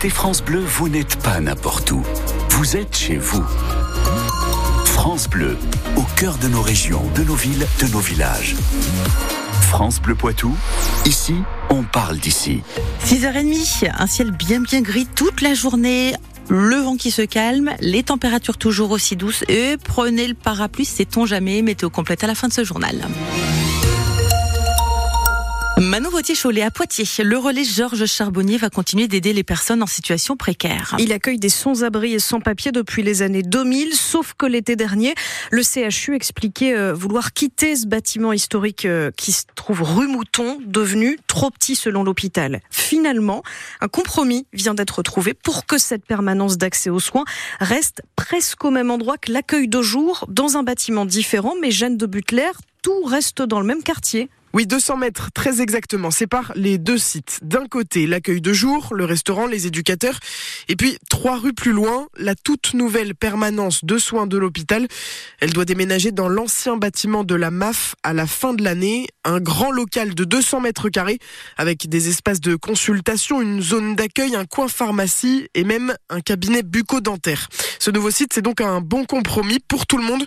écoutez France Bleu, vous n'êtes pas n'importe où. Vous êtes chez vous. France Bleu, au cœur de nos régions, de nos villes, de nos villages. France Bleu Poitou, ici, on parle d'ici. 6h30, un ciel bien bien gris toute la journée. Le vent qui se calme, les températures toujours aussi douces et prenez le parapluie, sait-on jamais, météo complète à la fin de ce journal. Manon Vautier-Cholet à Poitiers. Le relais Georges Charbonnier va continuer d'aider les personnes en situation précaire. Il accueille des sans-abri et sans-papiers depuis les années 2000, sauf que l'été dernier, le CHU expliquait euh, vouloir quitter ce bâtiment historique euh, qui se trouve rue Mouton, devenu trop petit selon l'hôpital. Finalement, un compromis vient d'être trouvé pour que cette permanence d'accès aux soins reste presque au même endroit que l'accueil de jour, dans un bâtiment différent, mais Jeanne de Butler, tout reste dans le même quartier. Oui, 200 mètres, très exactement, séparent les deux sites. D'un côté, l'accueil de jour, le restaurant, les éducateurs, et puis trois rues plus loin, la toute nouvelle permanence de soins de l'hôpital. Elle doit déménager dans l'ancien bâtiment de la MAF à la fin de l'année, un grand local de 200 mètres carrés, avec des espaces de consultation, une zone d'accueil, un coin pharmacie et même un cabinet bucco-dentaire. Ce nouveau site, c'est donc un bon compromis pour tout le monde.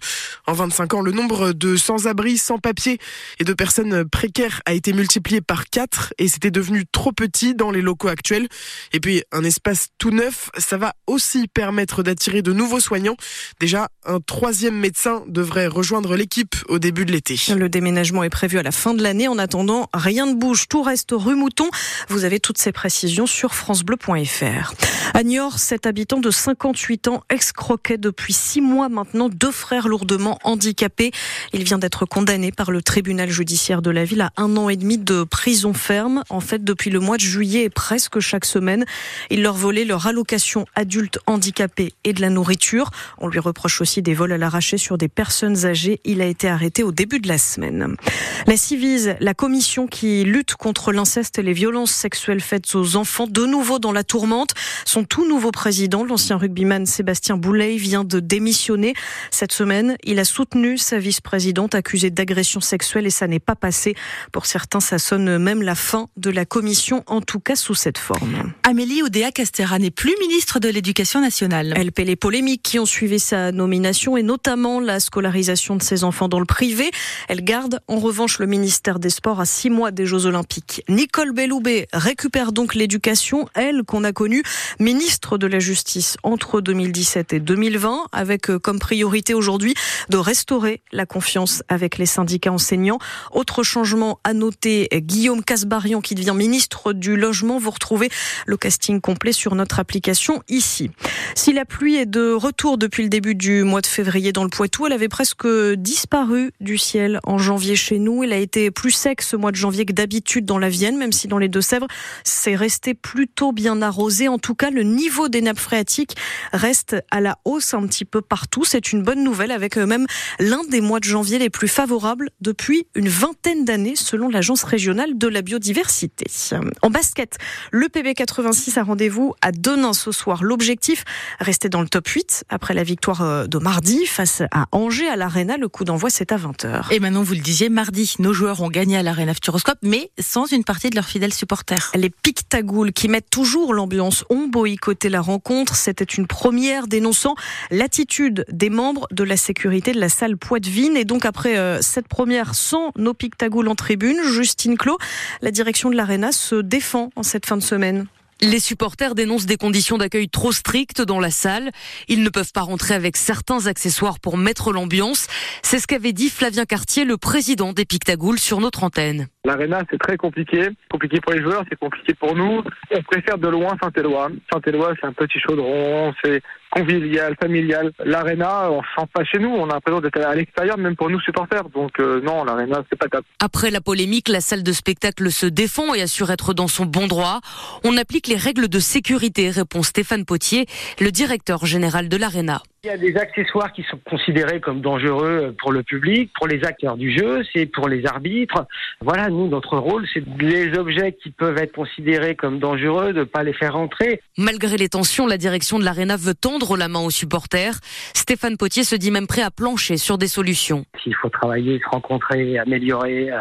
En 25 ans, le nombre de sans-abri, sans-papiers et de personnes précaire a été multiplié par 4 et c'était devenu trop petit dans les locaux actuels. Et puis un espace tout neuf, ça va aussi permettre d'attirer de nouveaux soignants. Déjà, un troisième médecin devrait rejoindre l'équipe au début de l'été. Le déménagement est prévu à la fin de l'année. En attendant, rien ne bouge, tout reste rue Mouton. Vous avez toutes ces précisions sur francebleu.fr. À Niort, cet habitant de 58 ans excroquait depuis six mois maintenant deux frères lourdement handicapés. Il vient d'être condamné par le tribunal judiciaire de la la ville a un an et demi de prison ferme. En fait, depuis le mois de juillet et presque chaque semaine, il leur volait leur allocation adulte handicapés et de la nourriture. On lui reproche aussi des vols à l'arraché sur des personnes âgées. Il a été arrêté au début de la semaine. La Civise, la commission qui lutte contre l'inceste et les violences sexuelles faites aux enfants, de nouveau dans la tourmente. Son tout nouveau président, l'ancien rugbyman Sébastien Boulay, vient de démissionner. Cette semaine, il a soutenu sa vice-présidente accusée d'agression sexuelle et ça n'est pas passé. Pour certains, ça sonne même la fin de la commission, en tout cas sous cette forme. Amélie Oudéa-Castera n'est plus ministre de l'Éducation nationale. Elle paie les polémiques qui ont suivi sa nomination et notamment la scolarisation de ses enfants dans le privé. Elle garde en revanche le ministère des Sports à six mois des Jeux Olympiques. Nicole Belloubet récupère donc l'éducation, elle qu'on a connue ministre de la Justice entre 2017 et 2020, avec euh, comme priorité aujourd'hui de restaurer la confiance avec les syndicats enseignants. Autre changement à noter, Guillaume Casbarian qui devient ministre du Logement. Vous retrouvez le casting complet sur notre application ici. Si la pluie est de retour depuis le début du mois de février dans le Poitou, elle avait presque disparu du ciel en janvier chez nous. Il a été plus sec ce mois de janvier que d'habitude dans la Vienne, même si dans les Deux-Sèvres, c'est resté plutôt bien arrosé. En tout cas, le niveau des nappes phréatiques reste à la hausse un petit peu partout. C'est une bonne nouvelle avec même l'un des mois de janvier les plus favorables depuis une vingtaine d'années selon l'Agence régionale de la biodiversité. En basket, le PB86 a rendez-vous à Denain ce soir. L'objectif, rester dans le top 8 après la victoire euh, de mardi face à Angers à l'Arena. Le coup d'envoi, c'est à 20h. Et maintenant, vous le disiez, mardi, nos joueurs ont gagné à l'Arena Futuroscope, mais sans une partie de leurs fidèles supporters. Les Pictagoules, qui mettent toujours l'ambiance, ont boycotté la rencontre. C'était une première dénonçant l'attitude des membres de la sécurité de la salle Poitvine. Et donc, après euh, cette première sans nos Pictagoules, en tribune. Justine Clos, la direction de l'Arena se défend en cette fin de semaine. Les supporters dénoncent des conditions d'accueil trop strictes dans la salle. Ils ne peuvent pas rentrer avec certains accessoires pour mettre l'ambiance. C'est ce qu'avait dit Flavien Cartier, le président des Pictagoules, sur notre antenne. L'Arena, c'est très compliqué. Compliqué pour les joueurs, c'est compliqué pour nous. On préfère de loin Saint-Éloi. Saint-Éloi, c'est un petit chaudron, c'est convivial, familial. L'Arena, on sent pas chez nous. On a l'impression d'être à l'extérieur, même pour nous supporters. Donc euh, non, l'Arena, c'est pas top. Après la polémique, la salle de spectacle se défend et assure être dans son bon droit. On applique les règles de sécurité, répond Stéphane Potier, le directeur général de l'Arena. Il y a des accessoires qui sont considérés comme dangereux pour le public, pour les acteurs du jeu, c'est pour les arbitres. Voilà, nous, notre rôle, c'est les objets qui peuvent être considérés comme dangereux, de ne pas les faire rentrer. Malgré les tensions, la direction de l'Arena veut tendre la main aux supporters. Stéphane Potier se dit même prêt à plancher sur des solutions. S'il faut travailler, se rencontrer, améliorer, euh,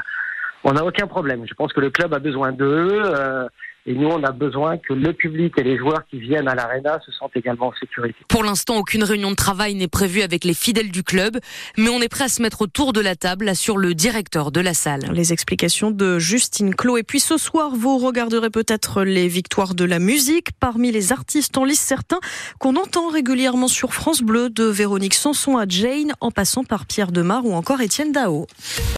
on n'a aucun problème. Je pense que le club a besoin d'eux. Euh, Et nous, on a besoin que le public et les joueurs qui viennent à l'Arena se sentent également en sécurité. Pour l'instant, aucune réunion de travail n'est prévue avec les fidèles du club, mais on est prêt à se mettre autour de la table, assure le directeur de la salle. Les explications de Justine Clos. Et puis ce soir, vous regarderez peut-être les victoires de la musique. Parmi les artistes en lice, certains qu'on entend régulièrement sur France Bleu, de Véronique Sanson à Jane, en passant par Pierre Demar ou encore Étienne Dao.